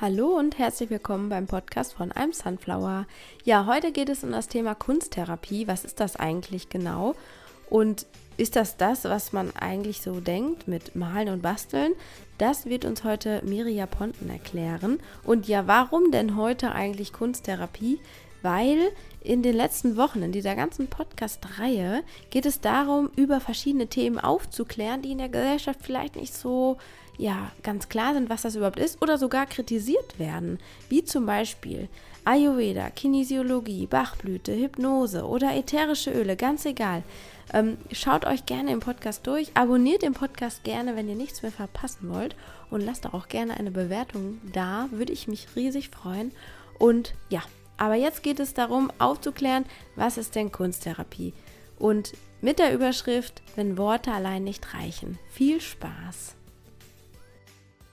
Hallo und herzlich willkommen beim Podcast von I'm Sunflower. Ja, heute geht es um das Thema Kunsttherapie. Was ist das eigentlich genau? Und ist das das, was man eigentlich so denkt mit Malen und Basteln? Das wird uns heute Miria Ponten erklären. Und ja, warum denn heute eigentlich Kunsttherapie? Weil in den letzten Wochen, in dieser ganzen Podcast-Reihe, geht es darum, über verschiedene Themen aufzuklären, die in der Gesellschaft vielleicht nicht so ja, ganz klar sind, was das überhaupt ist oder sogar kritisiert werden, wie zum Beispiel Ayurveda, Kinesiologie, Bachblüte, Hypnose oder ätherische Öle, ganz egal. Ähm, schaut euch gerne im Podcast durch, abonniert den Podcast gerne, wenn ihr nichts mehr verpassen wollt und lasst auch gerne eine Bewertung da, würde ich mich riesig freuen. Und ja, aber jetzt geht es darum, aufzuklären, was ist denn Kunsttherapie? Und mit der Überschrift, wenn Worte allein nicht reichen. Viel Spaß!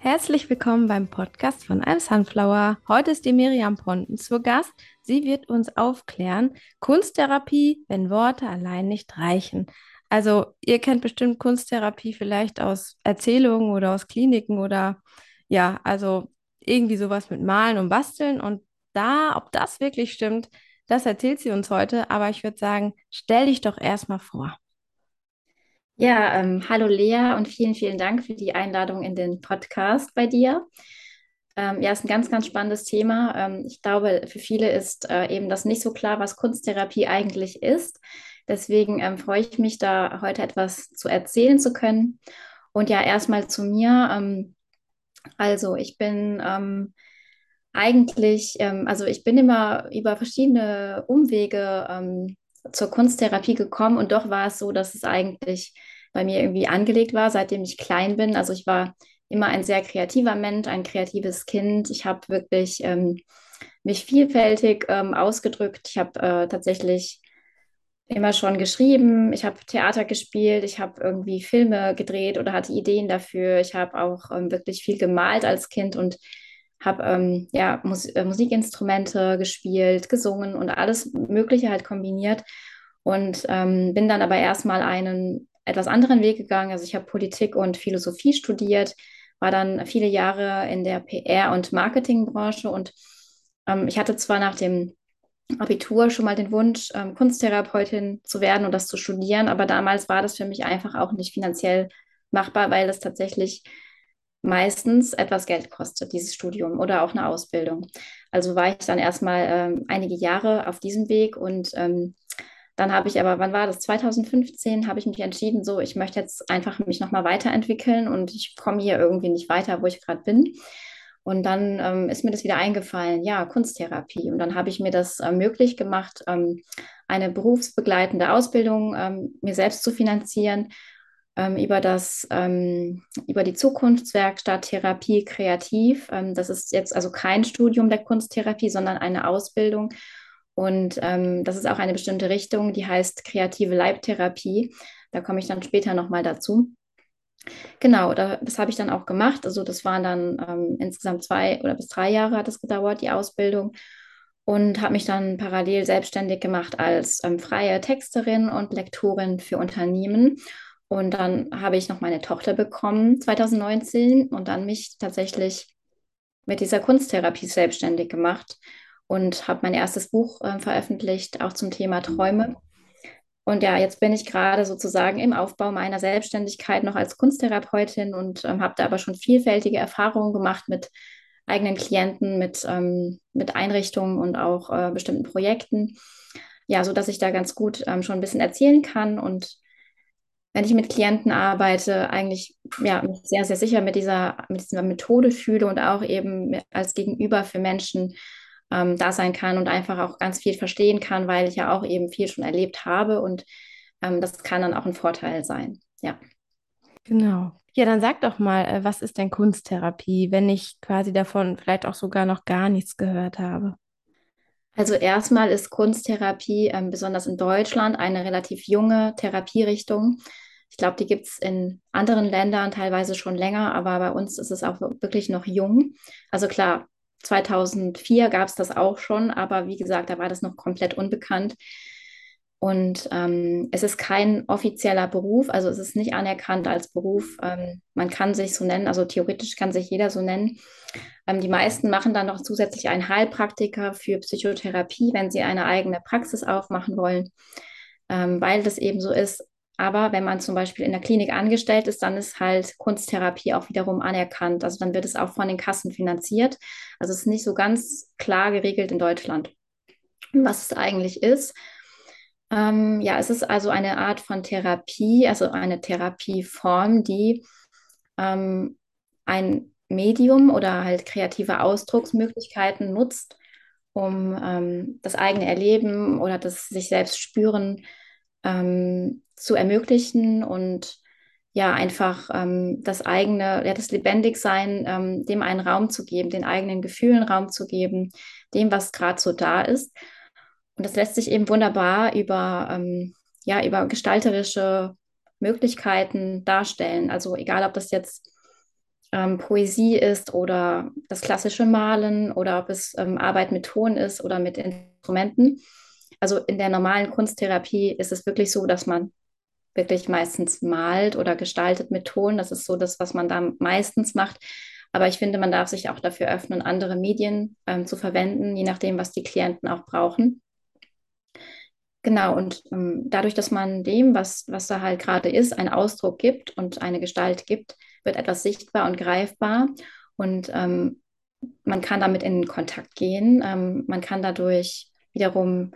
Herzlich willkommen beim Podcast von I'm Sunflower. Heute ist die Miriam Ponten zu Gast. Sie wird uns aufklären, Kunsttherapie, wenn Worte allein nicht reichen. Also ihr kennt bestimmt Kunsttherapie vielleicht aus Erzählungen oder aus Kliniken oder ja, also irgendwie sowas mit Malen und Basteln. Und da, ob das wirklich stimmt, das erzählt sie uns heute. Aber ich würde sagen, stell dich doch erstmal vor. Ja, ähm, hallo Lea und vielen, vielen Dank für die Einladung in den Podcast bei dir. Ähm, ja, ist ein ganz, ganz spannendes Thema. Ähm, ich glaube, für viele ist äh, eben das nicht so klar, was Kunsttherapie eigentlich ist. Deswegen ähm, freue ich mich, da heute etwas zu erzählen zu können. Und ja, erstmal zu mir. Ähm, also, ich bin ähm, eigentlich, also ich bin immer über verschiedene Umwege zur Kunsttherapie gekommen und doch war es so, dass es eigentlich bei mir irgendwie angelegt war, seitdem ich klein bin. Also ich war immer ein sehr kreativer Mensch, ein kreatives Kind. Ich habe wirklich ähm, mich vielfältig ähm, ausgedrückt. Ich habe äh, tatsächlich immer schon geschrieben, ich habe Theater gespielt, ich habe irgendwie Filme gedreht oder hatte Ideen dafür. Ich habe auch ähm, wirklich viel gemalt als Kind und habe ähm, ja, Mus äh, Musikinstrumente gespielt, gesungen und alles Mögliche halt kombiniert. Und ähm, bin dann aber erstmal einen etwas anderen Weg gegangen. Also ich habe Politik und Philosophie studiert, war dann viele Jahre in der PR- und Marketingbranche und ähm, ich hatte zwar nach dem Abitur schon mal den Wunsch, ähm, Kunsttherapeutin zu werden und das zu studieren, aber damals war das für mich einfach auch nicht finanziell machbar, weil es tatsächlich meistens etwas Geld kostet, dieses Studium oder auch eine Ausbildung. Also war ich dann erstmal ähm, einige Jahre auf diesem Weg und ähm, dann habe ich aber, wann war das? 2015 habe ich mich entschieden, so, ich möchte jetzt einfach mich nochmal weiterentwickeln und ich komme hier irgendwie nicht weiter, wo ich gerade bin. Und dann ähm, ist mir das wieder eingefallen, ja, Kunsttherapie. Und dann habe ich mir das äh, möglich gemacht, ähm, eine berufsbegleitende Ausbildung ähm, mir selbst zu finanzieren über das, ähm, über die Zukunftswerkstatt Therapie Kreativ. Ähm, das ist jetzt also kein Studium der Kunsttherapie, sondern eine Ausbildung. Und ähm, das ist auch eine bestimmte Richtung, die heißt kreative Leibtherapie. Da komme ich dann später nochmal dazu. Genau, da, das habe ich dann auch gemacht. Also das waren dann ähm, insgesamt zwei oder bis drei Jahre hat es gedauert, die Ausbildung. Und habe mich dann parallel selbstständig gemacht als ähm, freie Texterin und Lektorin für Unternehmen und dann habe ich noch meine Tochter bekommen 2019 und dann mich tatsächlich mit dieser Kunsttherapie selbstständig gemacht und habe mein erstes Buch äh, veröffentlicht, auch zum Thema Träume. Und ja, jetzt bin ich gerade sozusagen im Aufbau meiner Selbstständigkeit noch als Kunsttherapeutin und ähm, habe da aber schon vielfältige Erfahrungen gemacht mit eigenen Klienten, mit, ähm, mit Einrichtungen und auch äh, bestimmten Projekten. Ja, so dass ich da ganz gut ähm, schon ein bisschen erzählen kann und wenn ich mit Klienten arbeite, eigentlich ja, mich sehr, sehr sicher mit dieser, mit dieser Methode fühle und auch eben als Gegenüber für Menschen ähm, da sein kann und einfach auch ganz viel verstehen kann, weil ich ja auch eben viel schon erlebt habe und ähm, das kann dann auch ein Vorteil sein. Ja. Genau. Ja, dann sag doch mal, äh, was ist denn Kunsttherapie, wenn ich quasi davon vielleicht auch sogar noch gar nichts gehört habe? Also erstmal ist Kunsttherapie ähm, besonders in Deutschland eine relativ junge Therapierichtung. Ich glaube, die gibt es in anderen Ländern teilweise schon länger, aber bei uns ist es auch wirklich noch jung. Also klar, 2004 gab es das auch schon, aber wie gesagt, da war das noch komplett unbekannt. Und ähm, es ist kein offizieller Beruf, also es ist nicht anerkannt als Beruf. Ähm, man kann sich so nennen, also theoretisch kann sich jeder so nennen. Ähm, die meisten machen dann noch zusätzlich einen Heilpraktiker für Psychotherapie, wenn sie eine eigene Praxis aufmachen wollen, ähm, weil das eben so ist. Aber wenn man zum Beispiel in der Klinik angestellt ist, dann ist halt Kunsttherapie auch wiederum anerkannt. Also dann wird es auch von den Kassen finanziert. Also es ist nicht so ganz klar geregelt in Deutschland, was es eigentlich ist. Ähm, ja, es ist also eine Art von Therapie, also eine Therapieform, die ähm, ein Medium oder halt kreative Ausdrucksmöglichkeiten nutzt, um ähm, das eigene Erleben oder das sich selbst spüren ähm, zu ermöglichen und ja, einfach ähm, das eigene, ja, das Lebendigsein, ähm, dem einen Raum zu geben, den eigenen Gefühlen Raum zu geben, dem, was gerade so da ist. Und das lässt sich eben wunderbar über, ähm, ja, über gestalterische Möglichkeiten darstellen. Also egal, ob das jetzt ähm, Poesie ist oder das klassische Malen oder ob es ähm, Arbeit mit Ton ist oder mit Instrumenten. Also in der normalen Kunsttherapie ist es wirklich so, dass man wirklich meistens malt oder gestaltet mit Ton. Das ist so das, was man da meistens macht. Aber ich finde, man darf sich auch dafür öffnen, andere Medien ähm, zu verwenden, je nachdem, was die Klienten auch brauchen. Genau, und ähm, dadurch, dass man dem, was, was da halt gerade ist, einen Ausdruck gibt und eine Gestalt gibt, wird etwas sichtbar und greifbar. Und ähm, man kann damit in Kontakt gehen. Ähm, man kann dadurch wiederum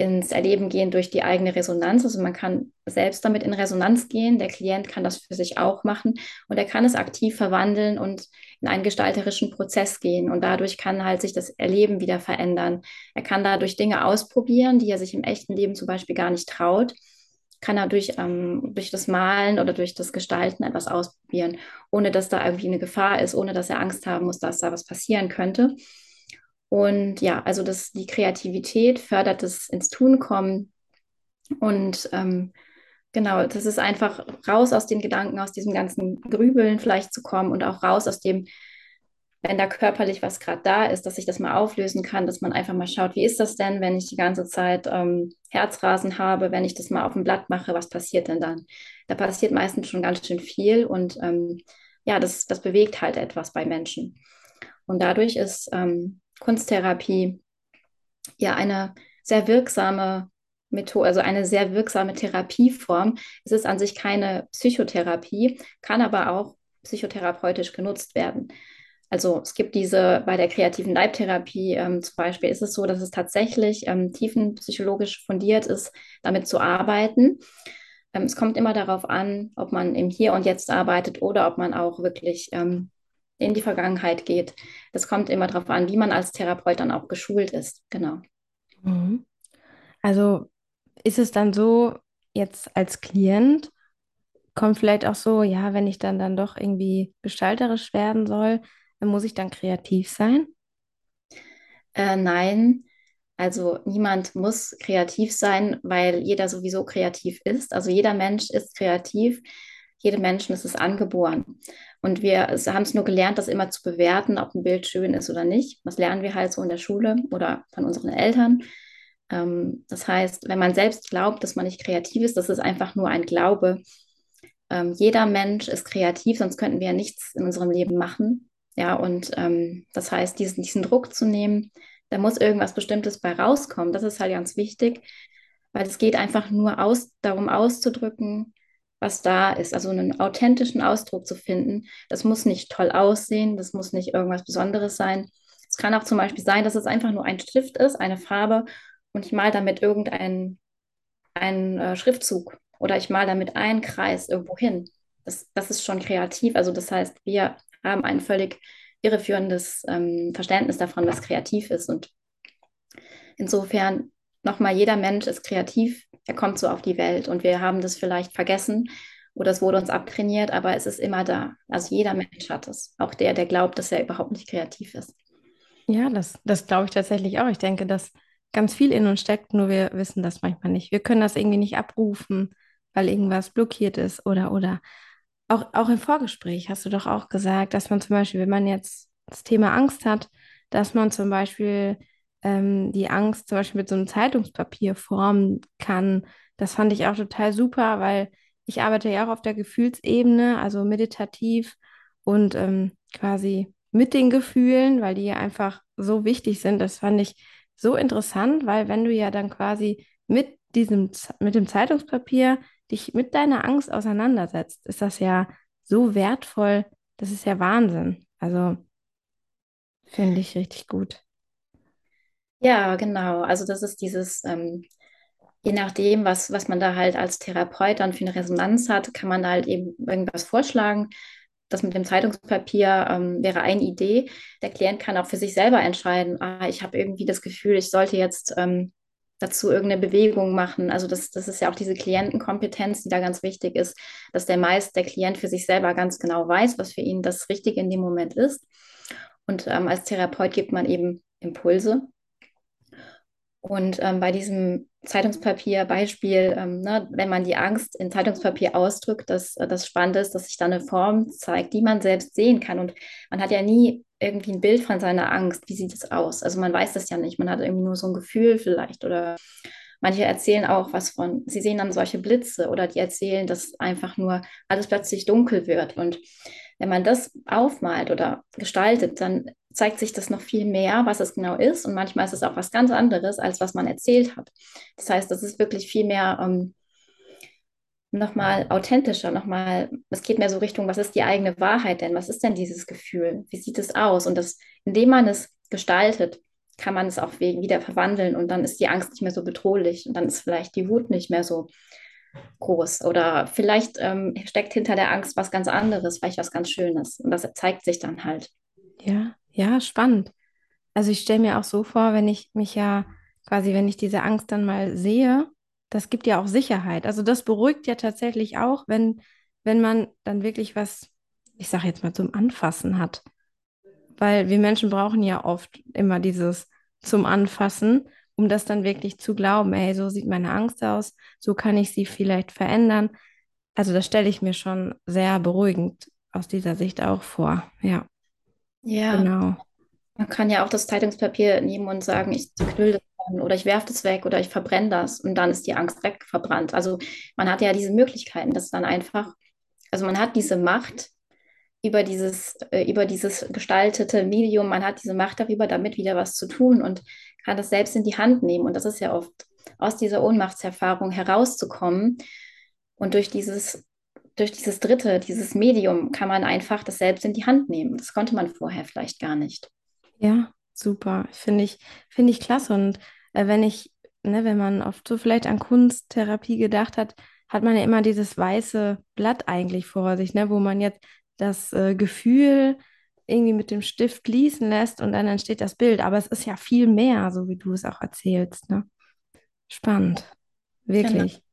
ins Erleben gehen durch die eigene Resonanz. Also man kann selbst damit in Resonanz gehen. Der Klient kann das für sich auch machen und er kann es aktiv verwandeln und in einen gestalterischen Prozess gehen. Und dadurch kann halt sich das Erleben wieder verändern. Er kann dadurch Dinge ausprobieren, die er sich im echten Leben zum Beispiel gar nicht traut. Kann er durch, ähm, durch das Malen oder durch das Gestalten etwas ausprobieren, ohne dass da irgendwie eine Gefahr ist, ohne dass er Angst haben muss, dass da was passieren könnte. Und ja, also das, die Kreativität fördert das ins Tun kommen. Und ähm, genau, das ist einfach raus aus den Gedanken, aus diesem ganzen Grübeln vielleicht zu kommen und auch raus aus dem, wenn da körperlich was gerade da ist, dass ich das mal auflösen kann, dass man einfach mal schaut, wie ist das denn, wenn ich die ganze Zeit ähm, Herzrasen habe, wenn ich das mal auf dem Blatt mache, was passiert denn dann? Da passiert meistens schon ganz schön viel und ähm, ja, das, das bewegt halt etwas bei Menschen. Und dadurch ist ähm, Kunsttherapie ja eine sehr wirksame Methode, also eine sehr wirksame Therapieform. Es ist an sich keine Psychotherapie, kann aber auch psychotherapeutisch genutzt werden. Also es gibt diese bei der kreativen Leibtherapie ähm, zum Beispiel ist es so, dass es tatsächlich ähm, tiefenpsychologisch fundiert ist, damit zu arbeiten. Ähm, es kommt immer darauf an, ob man im Hier und Jetzt arbeitet oder ob man auch wirklich ähm, in die Vergangenheit geht. Das kommt immer darauf an, wie man als Therapeut dann auch geschult ist. Genau. Mhm. Also ist es dann so, jetzt als Klient kommt vielleicht auch so, ja, wenn ich dann dann doch irgendwie gestalterisch werden soll, dann muss ich dann kreativ sein? Äh, nein, also niemand muss kreativ sein, weil jeder sowieso kreativ ist. Also jeder Mensch ist kreativ jedem Menschen ist es angeboren. Und wir haben es nur gelernt, das immer zu bewerten, ob ein Bild schön ist oder nicht. Das lernen wir halt so in der Schule oder von unseren Eltern. Ähm, das heißt, wenn man selbst glaubt, dass man nicht kreativ ist, das ist einfach nur ein Glaube. Ähm, jeder Mensch ist kreativ, sonst könnten wir ja nichts in unserem Leben machen. Ja, und ähm, das heißt, diesen, diesen Druck zu nehmen, da muss irgendwas Bestimmtes bei rauskommen. Das ist halt ganz wichtig, weil es geht einfach nur aus, darum auszudrücken, was da ist. Also einen authentischen Ausdruck zu finden. Das muss nicht toll aussehen, das muss nicht irgendwas Besonderes sein. Es kann auch zum Beispiel sein, dass es einfach nur ein Stift ist, eine Farbe und ich male damit irgendeinen einen, äh, Schriftzug oder ich male damit einen Kreis irgendwo hin. Das, das ist schon kreativ. Also das heißt, wir haben ein völlig irreführendes ähm, Verständnis davon, was kreativ ist. Und insofern nochmal, jeder Mensch ist kreativ er kommt so auf die Welt und wir haben das vielleicht vergessen oder es wurde uns abtrainiert, aber es ist immer da. Also jeder Mensch hat es. Auch der, der glaubt, dass er überhaupt nicht kreativ ist. Ja, das, das glaube ich tatsächlich auch. Ich denke, dass ganz viel in uns steckt, nur wir wissen das manchmal nicht. Wir können das irgendwie nicht abrufen, weil irgendwas blockiert ist oder oder. Auch, auch im Vorgespräch hast du doch auch gesagt, dass man zum Beispiel, wenn man jetzt das Thema Angst hat, dass man zum Beispiel ähm, die Angst zum Beispiel mit so einem Zeitungspapier formen kann. Das fand ich auch total super, weil ich arbeite ja auch auf der Gefühlsebene, also meditativ und ähm, quasi mit den Gefühlen, weil die ja einfach so wichtig sind. Das fand ich so interessant, weil wenn du ja dann quasi mit diesem, mit dem Zeitungspapier dich mit deiner Angst auseinandersetzt, ist das ja so wertvoll. Das ist ja Wahnsinn. Also finde ich richtig gut. Ja, genau. Also das ist dieses, ähm, je nachdem, was, was man da halt als Therapeut dann für eine Resonanz hat, kann man da halt eben irgendwas vorschlagen. Das mit dem Zeitungspapier ähm, wäre eine Idee. Der Klient kann auch für sich selber entscheiden, ah, ich habe irgendwie das Gefühl, ich sollte jetzt ähm, dazu irgendeine Bewegung machen. Also das, das ist ja auch diese Klientenkompetenz, die da ganz wichtig ist, dass der meist der Klient für sich selber ganz genau weiß, was für ihn das Richtige in dem Moment ist. Und ähm, als Therapeut gibt man eben Impulse und ähm, bei diesem Zeitungspapier-Beispiel, ähm, ne, wenn man die Angst in Zeitungspapier ausdrückt, dass äh, das spannend ist, dass sich da eine Form zeigt, die man selbst sehen kann. Und man hat ja nie irgendwie ein Bild von seiner Angst. Wie sieht es aus? Also man weiß das ja nicht. Man hat irgendwie nur so ein Gefühl vielleicht. Oder manche erzählen auch was von, sie sehen dann solche Blitze oder die erzählen, dass einfach nur alles plötzlich dunkel wird. Und wenn man das aufmalt oder gestaltet, dann zeigt sich das noch viel mehr, was es genau ist. Und manchmal ist es auch was ganz anderes, als was man erzählt hat. Das heißt, das ist wirklich viel mehr ähm, nochmal authentischer, nochmal, es geht mehr so Richtung, was ist die eigene Wahrheit denn? Was ist denn dieses Gefühl? Wie sieht es aus? Und das, indem man es gestaltet, kann man es auch wieder verwandeln und dann ist die Angst nicht mehr so bedrohlich und dann ist vielleicht die Wut nicht mehr so groß oder vielleicht ähm, steckt hinter der Angst was ganz anderes, vielleicht was ganz Schönes und das zeigt sich dann halt. Ja, ja, spannend. Also ich stelle mir auch so vor, wenn ich mich ja quasi, wenn ich diese Angst dann mal sehe, das gibt ja auch Sicherheit. Also das beruhigt ja tatsächlich auch, wenn, wenn man dann wirklich was, ich sage jetzt mal, zum Anfassen hat. Weil wir Menschen brauchen ja oft immer dieses zum Anfassen, um das dann wirklich zu glauben, ey, so sieht meine Angst aus, so kann ich sie vielleicht verändern. Also das stelle ich mir schon sehr beruhigend aus dieser Sicht auch vor. Ja. Ja. Genau. Man kann ja auch das Zeitungspapier nehmen und sagen, ich knüll das dann oder ich werfe das weg oder ich verbrenne das und dann ist die Angst weg verbrannt. Also man hat ja diese Möglichkeiten, das dann einfach, also man hat diese Macht über dieses, äh, über dieses gestaltete Medium, man hat diese Macht darüber, damit wieder was zu tun und kann das selbst in die Hand nehmen. Und das ist ja oft aus dieser Ohnmachtserfahrung herauszukommen und durch dieses durch dieses dritte, dieses Medium, kann man einfach das selbst in die Hand nehmen. Das konnte man vorher vielleicht gar nicht. Ja, super. Finde ich, finde ich klasse. Und äh, wenn ich, ne, wenn man oft so vielleicht an Kunsttherapie gedacht hat, hat man ja immer dieses weiße Blatt eigentlich vor sich, ne, wo man jetzt das äh, Gefühl irgendwie mit dem Stift fließen lässt und dann entsteht das Bild. Aber es ist ja viel mehr, so wie du es auch erzählst. Ne? Spannend. Wirklich. Genau.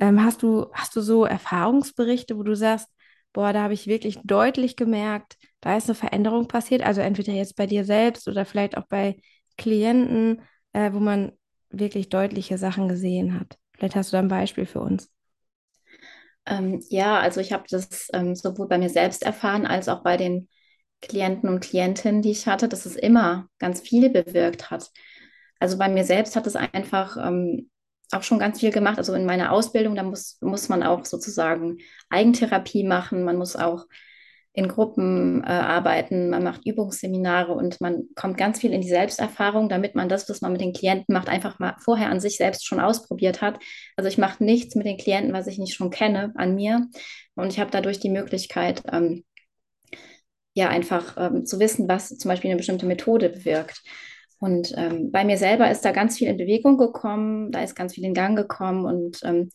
Ähm, hast du, hast du so Erfahrungsberichte, wo du sagst, boah, da habe ich wirklich deutlich gemerkt, da ist eine Veränderung passiert, also entweder jetzt bei dir selbst oder vielleicht auch bei Klienten, äh, wo man wirklich deutliche Sachen gesehen hat. Vielleicht hast du da ein Beispiel für uns. Ähm, ja, also ich habe das ähm, sowohl bei mir selbst erfahren als auch bei den Klienten und Klientinnen, die ich hatte, dass es immer ganz viel bewirkt hat. Also bei mir selbst hat es einfach ähm, auch schon ganz viel gemacht. Also in meiner Ausbildung, da muss, muss man auch sozusagen Eigentherapie machen, man muss auch in Gruppen äh, arbeiten, man macht Übungsseminare und man kommt ganz viel in die Selbsterfahrung, damit man das, was man mit den Klienten macht, einfach mal vorher an sich selbst schon ausprobiert hat. Also ich mache nichts mit den Klienten, was ich nicht schon kenne, an mir. Und ich habe dadurch die Möglichkeit, ähm, ja, einfach ähm, zu wissen, was zum Beispiel eine bestimmte Methode bewirkt. Und ähm, bei mir selber ist da ganz viel in Bewegung gekommen, da ist ganz viel in Gang gekommen und ähm,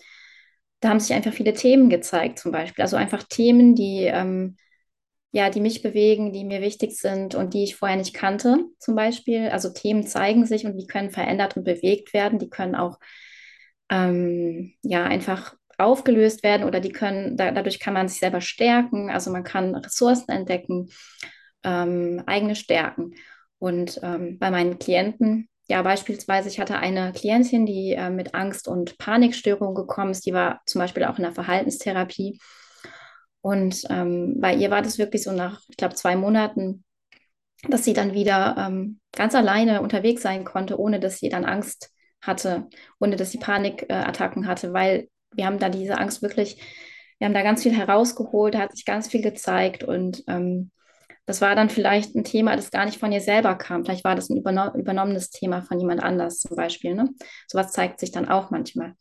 da haben sich einfach viele Themen gezeigt, zum Beispiel. Also einfach Themen, die, ähm, ja, die mich bewegen, die mir wichtig sind und die ich vorher nicht kannte, zum Beispiel. Also Themen zeigen sich und die können verändert und bewegt werden. Die können auch ähm, ja einfach aufgelöst werden oder die können, da, dadurch kann man sich selber stärken. Also man kann Ressourcen entdecken, ähm, eigene Stärken. Und ähm, bei meinen Klienten, ja, beispielsweise, ich hatte eine Klientin, die äh, mit Angst- und Panikstörungen gekommen ist, die war zum Beispiel auch in der Verhaltenstherapie. Und ähm, bei ihr war das wirklich so nach, ich glaube, zwei Monaten, dass sie dann wieder ähm, ganz alleine unterwegs sein konnte, ohne dass sie dann Angst hatte, ohne dass sie Panikattacken hatte, weil wir haben da diese Angst wirklich, wir haben da ganz viel herausgeholt, da hat sich ganz viel gezeigt und ähm, das war dann vielleicht ein Thema, das gar nicht von ihr selber kam. Vielleicht war das ein überno übernommenes Thema von jemand anders zum Beispiel. Ne? Sowas zeigt sich dann auch manchmal.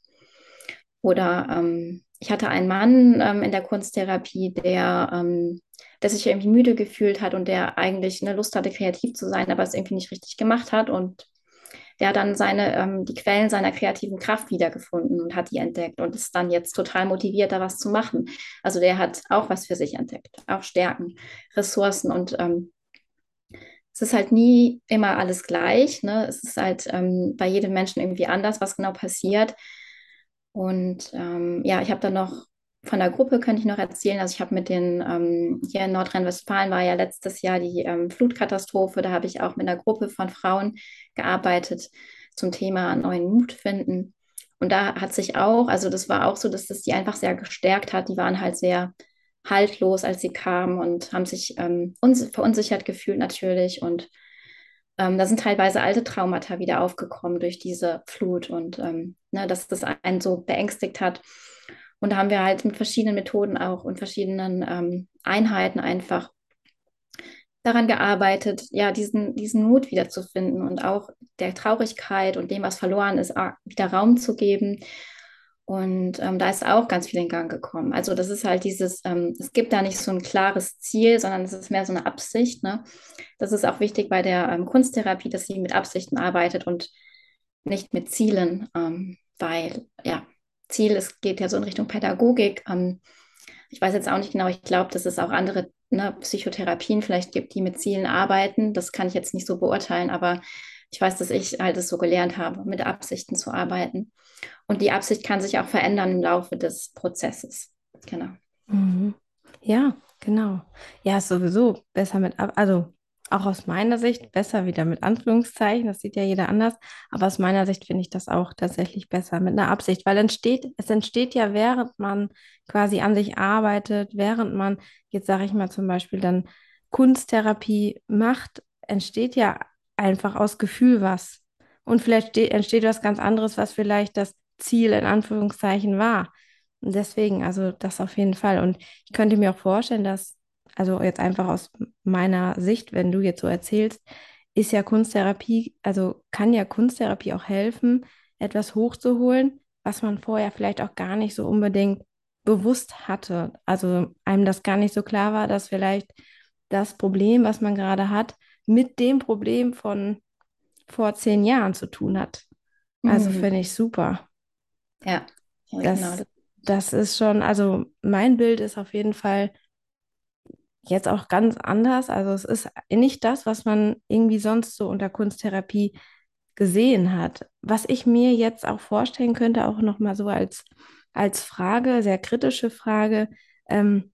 Oder ähm, ich hatte einen Mann ähm, in der Kunsttherapie, der, ähm, der sich irgendwie müde gefühlt hat und der eigentlich eine Lust hatte, kreativ zu sein, aber es irgendwie nicht richtig gemacht hat. Und der hat dann seine, ähm, die Quellen seiner kreativen Kraft wiedergefunden und hat die entdeckt und ist dann jetzt total motiviert, da was zu machen. Also der hat auch was für sich entdeckt, auch Stärken, Ressourcen und ähm, es ist halt nie immer alles gleich. Ne? Es ist halt ähm, bei jedem Menschen irgendwie anders, was genau passiert. Und ähm, ja, ich habe dann noch von der Gruppe könnte ich noch erzählen. Also ich habe mit den, ähm, hier in Nordrhein-Westfalen war ja letztes Jahr die ähm, Flutkatastrophe. Da habe ich auch mit einer Gruppe von Frauen gearbeitet zum Thema neuen Mut finden. Und da hat sich auch, also das war auch so, dass das die einfach sehr gestärkt hat. Die waren halt sehr haltlos, als sie kamen und haben sich ähm, verunsichert gefühlt natürlich. Und ähm, da sind teilweise alte Traumata wieder aufgekommen durch diese Flut und ähm, ne, dass das einen so beängstigt hat. Und da haben wir halt mit verschiedenen Methoden auch und verschiedenen ähm, Einheiten einfach daran gearbeitet, ja, diesen, diesen Mut wiederzufinden und auch der Traurigkeit und dem, was verloren ist, wieder Raum zu geben. Und ähm, da ist auch ganz viel in Gang gekommen. Also das ist halt dieses, ähm, es gibt da nicht so ein klares Ziel, sondern es ist mehr so eine Absicht. Ne? Das ist auch wichtig bei der ähm, Kunsttherapie, dass sie mit Absichten arbeitet und nicht mit Zielen, ähm, weil ja, Ziel, es geht ja so in Richtung Pädagogik. Ähm, ich weiß jetzt auch nicht genau, ich glaube, dass es auch andere ne, Psychotherapien vielleicht gibt, die mit Zielen arbeiten. Das kann ich jetzt nicht so beurteilen, aber ich weiß, dass ich halt es so gelernt habe, mit Absichten zu arbeiten. Und die Absicht kann sich auch verändern im Laufe des Prozesses. Genau. Mhm. Ja, genau. Ja, sowieso besser mit, also auch aus meiner Sicht besser wieder mit Anführungszeichen, das sieht ja jeder anders, aber aus meiner Sicht finde ich das auch tatsächlich besser mit einer Absicht, weil entsteht, es entsteht ja, während man quasi an sich arbeitet, während man, jetzt sage ich mal zum Beispiel dann Kunsttherapie macht, entsteht ja einfach aus Gefühl was. Und vielleicht entsteht was ganz anderes, was vielleicht das Ziel in Anführungszeichen war. Und deswegen, also das auf jeden Fall. Und ich könnte mir auch vorstellen, dass also jetzt einfach aus meiner Sicht, wenn du jetzt so erzählst, ist ja Kunsttherapie, also kann ja Kunsttherapie auch helfen, etwas hochzuholen, was man vorher vielleicht auch gar nicht so unbedingt bewusst hatte. Also einem das gar nicht so klar war, dass vielleicht das Problem, was man gerade hat, mit dem Problem von vor zehn Jahren zu tun hat. Also mhm. finde ich super. Ja, ja das, genau. Das ist schon, also mein Bild ist auf jeden Fall, jetzt auch ganz anders. Also es ist nicht das, was man irgendwie sonst so unter Kunsttherapie gesehen hat. Was ich mir jetzt auch vorstellen könnte, auch nochmal so als, als Frage, sehr kritische Frage, ähm,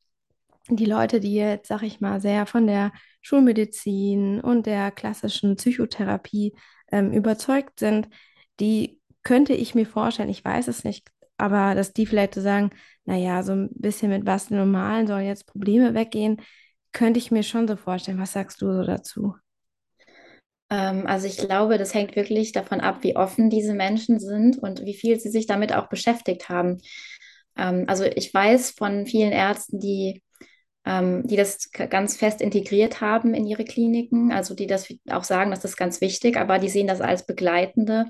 die Leute, die jetzt, sag ich mal, sehr von der Schulmedizin und der klassischen Psychotherapie ähm, überzeugt sind, die könnte ich mir vorstellen, ich weiß es nicht, aber dass die vielleicht so sagen, naja, so ein bisschen mit Basteln und Malen sollen jetzt Probleme weggehen, könnte ich mir schon so vorstellen. Was sagst du so dazu? Ähm, also ich glaube, das hängt wirklich davon ab, wie offen diese Menschen sind und wie viel sie sich damit auch beschäftigt haben. Ähm, also ich weiß von vielen Ärzten, die, ähm, die das ganz fest integriert haben in ihre Kliniken, also die das auch sagen, das ist ganz wichtig, aber die sehen das als begleitende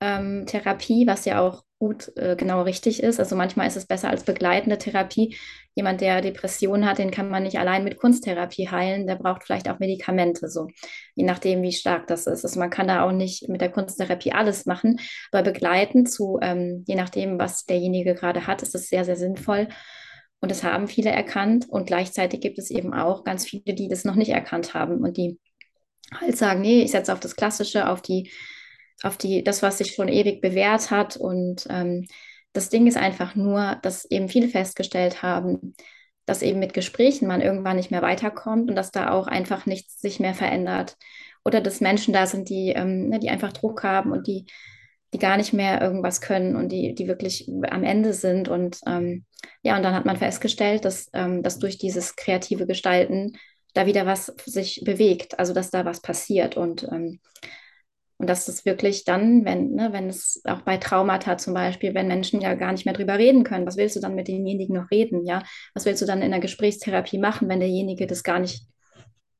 ähm, Therapie, was ja auch gut äh, genau richtig ist. Also manchmal ist es besser als begleitende Therapie. Jemand, der Depressionen hat, den kann man nicht allein mit Kunsttherapie heilen. Der braucht vielleicht auch Medikamente, so je nachdem, wie stark das ist. Also man kann da auch nicht mit der Kunsttherapie alles machen, aber begleiten zu, ähm, je nachdem, was derjenige gerade hat, ist das sehr, sehr sinnvoll. Und das haben viele erkannt. Und gleichzeitig gibt es eben auch ganz viele, die das noch nicht erkannt haben und die halt sagen, nee, ich setze auf das Klassische, auf die auf die, das, was sich schon ewig bewährt hat. Und ähm, das Ding ist einfach nur, dass eben viele festgestellt haben, dass eben mit Gesprächen man irgendwann nicht mehr weiterkommt und dass da auch einfach nichts sich mehr verändert. Oder dass Menschen da sind, die, ähm, ne, die einfach Druck haben und die, die gar nicht mehr irgendwas können und die, die wirklich am Ende sind. Und ähm, ja, und dann hat man festgestellt, dass, ähm, dass durch dieses kreative Gestalten da wieder was sich bewegt, also dass da was passiert und ähm, und dass das wirklich dann, wenn, ne, wenn es auch bei Traumata zum Beispiel, wenn Menschen ja gar nicht mehr drüber reden können, was willst du dann mit demjenigen noch reden, ja? Was willst du dann in der Gesprächstherapie machen, wenn derjenige das gar nicht,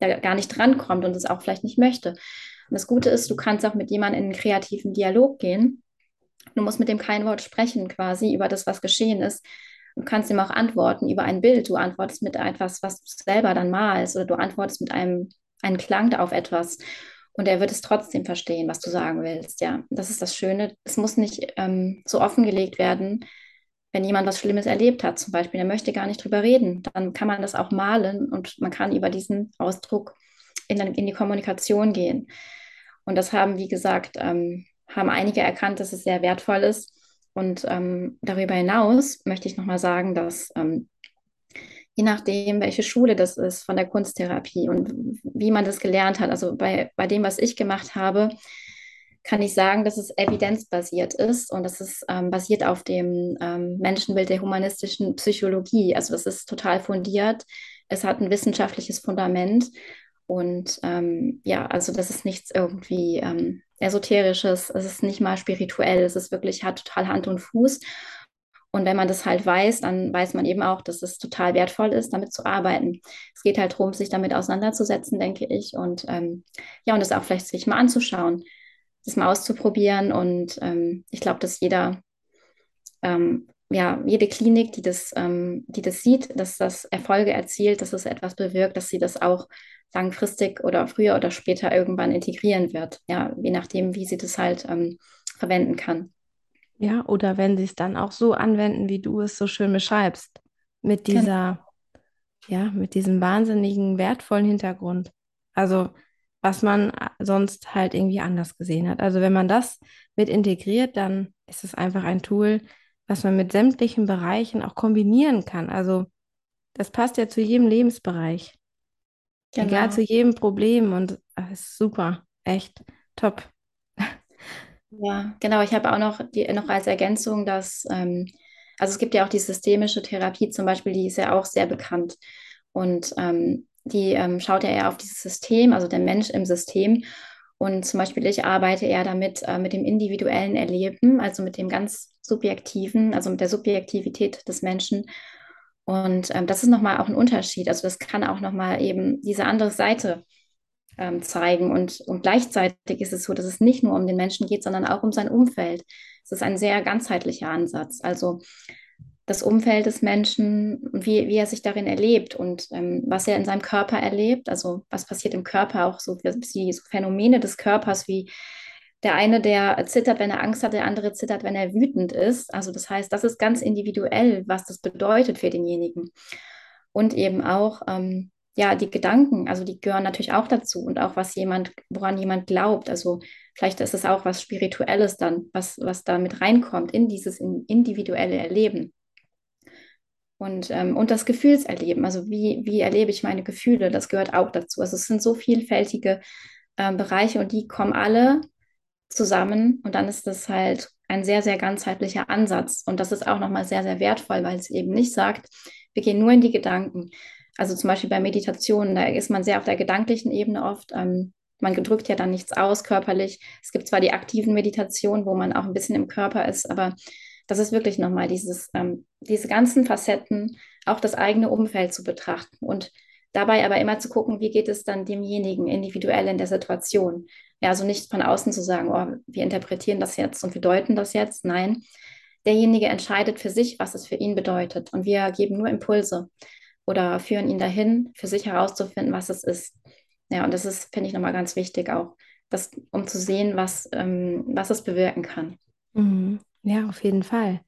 ja, gar nicht drankommt und es auch vielleicht nicht möchte? Und das Gute ist, du kannst auch mit jemandem in einen kreativen Dialog gehen. Du musst mit dem kein Wort sprechen, quasi über das, was geschehen ist. Du kannst ihm auch antworten über ein Bild. Du antwortest mit etwas, was du selber dann malst, oder du antwortest mit einem, einem Klang auf etwas. Und er wird es trotzdem verstehen, was du sagen willst. Ja, das ist das Schöne. Es muss nicht ähm, so offengelegt werden, wenn jemand was Schlimmes erlebt hat, zum Beispiel, er möchte gar nicht drüber reden, dann kann man das auch malen und man kann über diesen Ausdruck in, in die Kommunikation gehen. Und das haben, wie gesagt, ähm, haben einige erkannt, dass es sehr wertvoll ist. Und ähm, darüber hinaus möchte ich nochmal sagen, dass ähm, je nachdem, welche Schule das ist von der Kunsttherapie und wie man das gelernt hat. Also bei, bei dem, was ich gemacht habe, kann ich sagen, dass es evidenzbasiert ist und das ist ähm, basiert auf dem ähm, Menschenbild der humanistischen Psychologie. Also das ist total fundiert. Es hat ein wissenschaftliches Fundament und ähm, ja, also das ist nichts irgendwie ähm, esoterisches. Es ist nicht mal spirituell. Es ist wirklich hat total Hand und Fuß und wenn man das halt weiß, dann weiß man eben auch, dass es total wertvoll ist, damit zu arbeiten. Es geht halt darum, sich damit auseinanderzusetzen, denke ich. Und ähm, ja, und das auch vielleicht sich mal anzuschauen, das mal auszuprobieren. Und ähm, ich glaube, dass jeder, ähm, ja, jede Klinik, die das, ähm, die das sieht, dass das Erfolge erzielt, dass es etwas bewirkt, dass sie das auch langfristig oder früher oder später irgendwann integrieren wird. Ja, je nachdem, wie sie das halt ähm, verwenden kann. Ja, oder wenn sie es dann auch so anwenden, wie du es so schön beschreibst, mit genau. dieser, ja, mit diesem wahnsinnigen, wertvollen Hintergrund. Also, was man äh, sonst halt irgendwie anders gesehen hat. Also, wenn man das mit integriert, dann ist es einfach ein Tool, was man mit sämtlichen Bereichen auch kombinieren kann. Also, das passt ja zu jedem Lebensbereich. Genau. Egal zu jedem Problem und äh, ist super, echt top. Ja, genau. Ich habe auch noch, die, noch als Ergänzung, dass, ähm, also es gibt ja auch die systemische Therapie zum Beispiel, die ist ja auch sehr bekannt. Und ähm, die ähm, schaut ja eher auf dieses System, also der Mensch im System. Und zum Beispiel ich arbeite eher damit, äh, mit dem individuellen Erleben, also mit dem ganz subjektiven, also mit der Subjektivität des Menschen. Und ähm, das ist nochmal auch ein Unterschied. Also das kann auch nochmal eben diese andere Seite ähm, zeigen. Und, und gleichzeitig ist es so, dass es nicht nur um den Menschen geht, sondern auch um sein Umfeld. Es ist ein sehr ganzheitlicher Ansatz. Also das Umfeld des Menschen wie, wie er sich darin erlebt und ähm, was er in seinem Körper erlebt, also was passiert im Körper, auch so, so Phänomene des Körpers, wie der eine, der zittert, wenn er Angst hat, der andere zittert, wenn er wütend ist. Also das heißt, das ist ganz individuell, was das bedeutet für denjenigen. Und eben auch, ähm, ja, die Gedanken, also die gehören natürlich auch dazu und auch was jemand, woran jemand glaubt. Also vielleicht ist es auch was Spirituelles dann, was, was da mit reinkommt in dieses individuelle Erleben. Und, ähm, und das Gefühlserleben, also wie, wie erlebe ich meine Gefühle, das gehört auch dazu. Also es sind so vielfältige äh, Bereiche und die kommen alle zusammen und dann ist das halt ein sehr, sehr ganzheitlicher Ansatz. Und das ist auch nochmal sehr, sehr wertvoll, weil es eben nicht sagt, wir gehen nur in die Gedanken, also zum Beispiel bei Meditationen, da ist man sehr auf der gedanklichen Ebene oft. Ähm, man drückt ja dann nichts aus körperlich. Es gibt zwar die aktiven Meditationen, wo man auch ein bisschen im Körper ist, aber das ist wirklich nochmal dieses, ähm, diese ganzen Facetten, auch das eigene Umfeld zu betrachten und dabei aber immer zu gucken, wie geht es dann demjenigen individuell in der Situation. Ja, also nicht von außen zu sagen, oh, wir interpretieren das jetzt und wir deuten das jetzt. Nein, derjenige entscheidet für sich, was es für ihn bedeutet und wir geben nur Impulse oder führen ihn dahin, für sich herauszufinden, was es ist. Ja, und das ist, finde ich, nochmal ganz wichtig auch, das, um zu sehen, was, ähm, was es bewirken kann. Mhm. Ja, auf jeden Fall.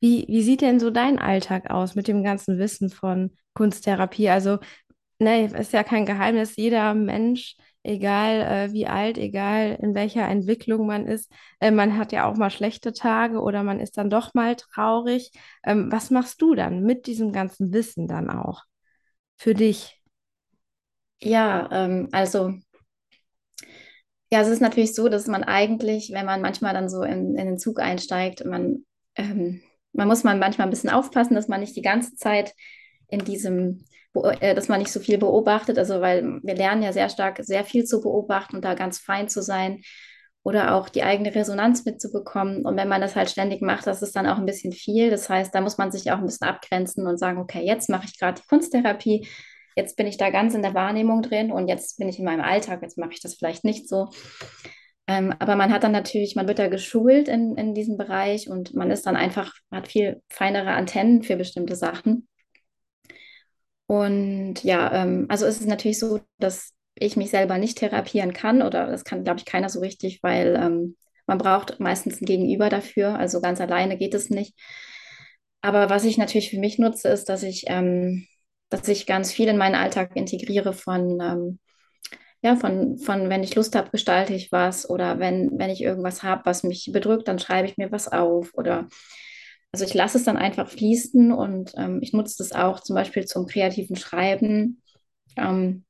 Wie, wie sieht denn so dein Alltag aus mit dem ganzen Wissen von Kunsttherapie? Also, ne, ist ja kein Geheimnis, jeder Mensch egal äh, wie alt, egal in welcher Entwicklung man ist. Äh, man hat ja auch mal schlechte Tage oder man ist dann doch mal traurig. Ähm, was machst du dann mit diesem ganzen Wissen dann auch für dich? Ja, ähm, also ja, es ist natürlich so, dass man eigentlich, wenn man manchmal dann so in, in den Zug einsteigt, man, ähm, man muss man manchmal ein bisschen aufpassen, dass man nicht die ganze Zeit in diesem, dass man nicht so viel beobachtet, also weil wir lernen ja sehr stark, sehr viel zu beobachten und da ganz fein zu sein oder auch die eigene Resonanz mitzubekommen. Und wenn man das halt ständig macht, das ist dann auch ein bisschen viel. Das heißt, da muss man sich auch ein bisschen abgrenzen und sagen, okay, jetzt mache ich gerade die Kunsttherapie, jetzt bin ich da ganz in der Wahrnehmung drin und jetzt bin ich in meinem Alltag, jetzt mache ich das vielleicht nicht so. Ähm, aber man hat dann natürlich, man wird da geschult in, in diesem Bereich und man ist dann einfach, hat viel feinere Antennen für bestimmte Sachen. Und ja, ähm, also ist es natürlich so, dass ich mich selber nicht therapieren kann oder das kann, glaube ich, keiner so richtig, weil ähm, man braucht meistens ein Gegenüber dafür. Also ganz alleine geht es nicht. Aber was ich natürlich für mich nutze, ist, dass ich, ähm, dass ich ganz viel in meinen Alltag integriere von, ähm, ja, von, von, wenn ich Lust habe, gestalte ich was oder wenn, wenn ich irgendwas habe, was mich bedrückt, dann schreibe ich mir was auf oder also ich lasse es dann einfach fließen und ähm, ich nutze das auch zum Beispiel zum kreativen Schreiben. Ähm,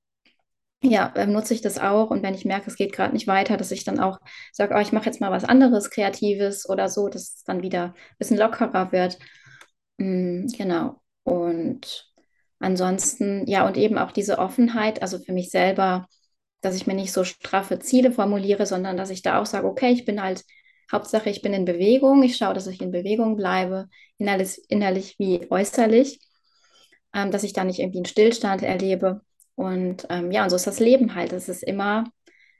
ja, ähm, nutze ich das auch. Und wenn ich merke, es geht gerade nicht weiter, dass ich dann auch sage, oh, ich mache jetzt mal was anderes, Kreatives oder so, dass es dann wieder ein bisschen lockerer wird. Mm, genau. Und ansonsten, ja, und eben auch diese Offenheit, also für mich selber, dass ich mir nicht so straffe Ziele formuliere, sondern dass ich da auch sage, okay, ich bin halt, Hauptsache, ich bin in Bewegung, ich schaue, dass ich in Bewegung bleibe, innerlich, innerlich wie äußerlich, ähm, dass ich da nicht irgendwie einen Stillstand erlebe. Und ähm, ja, und so ist das Leben halt. Es ist immer,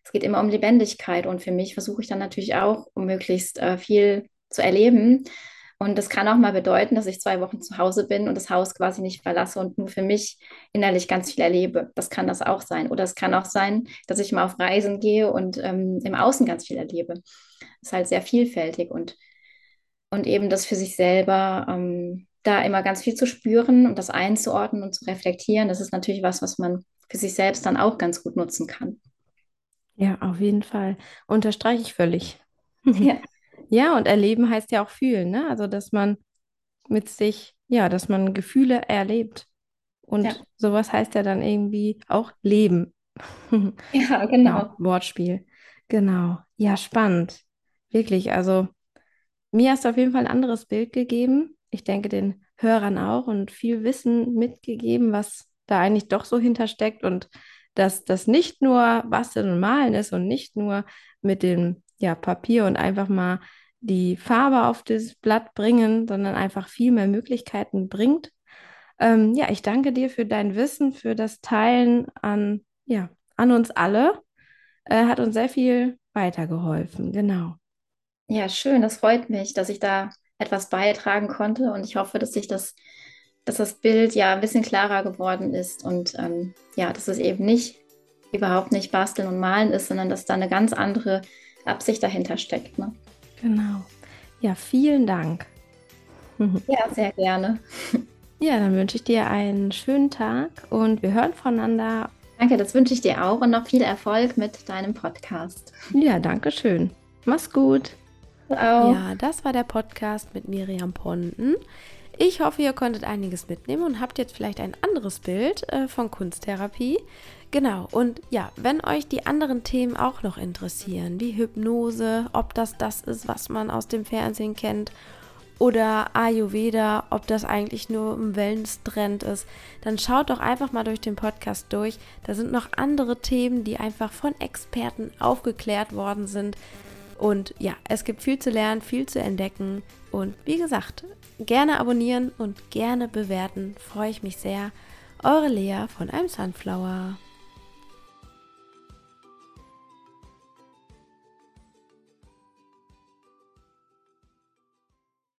es geht immer um Lebendigkeit. Und für mich versuche ich dann natürlich auch, um möglichst äh, viel zu erleben. Und das kann auch mal bedeuten, dass ich zwei Wochen zu Hause bin und das Haus quasi nicht verlasse und nur für mich innerlich ganz viel erlebe. Das kann das auch sein. Oder es kann auch sein, dass ich mal auf Reisen gehe und ähm, im Außen ganz viel erlebe. Das ist halt sehr vielfältig und, und eben das für sich selber ähm, da immer ganz viel zu spüren und das einzuordnen und zu reflektieren, das ist natürlich was, was man für sich selbst dann auch ganz gut nutzen kann. Ja, auf jeden Fall. Unterstreiche ich völlig. Ja. ja, und erleben heißt ja auch fühlen, ne? Also, dass man mit sich, ja, dass man Gefühle erlebt. Und ja. sowas heißt ja dann irgendwie auch leben. Ja, genau. Ja, Wortspiel. Genau. Ja, spannend. Wirklich. Also, mir hast du auf jeden Fall ein anderes Bild gegeben ich denke, den Hörern auch und viel Wissen mitgegeben, was da eigentlich doch so hintersteckt und dass das nicht nur Basteln und Malen ist und nicht nur mit dem ja, Papier und einfach mal die Farbe auf das Blatt bringen, sondern einfach viel mehr Möglichkeiten bringt. Ähm, ja, ich danke dir für dein Wissen, für das Teilen an, ja, an uns alle. Äh, hat uns sehr viel weitergeholfen, genau. Ja, schön, das freut mich, dass ich da etwas beitragen konnte. Und ich hoffe, dass sich das, dass das Bild ja ein bisschen klarer geworden ist und ähm, ja, dass es eben nicht überhaupt nicht basteln und malen ist, sondern dass da eine ganz andere Absicht dahinter steckt. Ne? Genau. Ja, vielen Dank. Ja, sehr gerne. Ja, dann wünsche ich dir einen schönen Tag und wir hören voneinander. Danke, das wünsche ich dir auch und noch viel Erfolg mit deinem Podcast. Ja, danke schön. Mach's gut. Auch. Ja, das war der Podcast mit Miriam Ponten. Ich hoffe, ihr konntet einiges mitnehmen und habt jetzt vielleicht ein anderes Bild äh, von Kunsttherapie. Genau, und ja, wenn euch die anderen Themen auch noch interessieren, wie Hypnose, ob das das ist, was man aus dem Fernsehen kennt, oder Ayurveda, ob das eigentlich nur ein Wellness-Trend ist, dann schaut doch einfach mal durch den Podcast durch. Da sind noch andere Themen, die einfach von Experten aufgeklärt worden sind. Und ja, es gibt viel zu lernen, viel zu entdecken. Und wie gesagt, gerne abonnieren und gerne bewerten. Freue ich mich sehr. Eure Lea von einem Sunflower.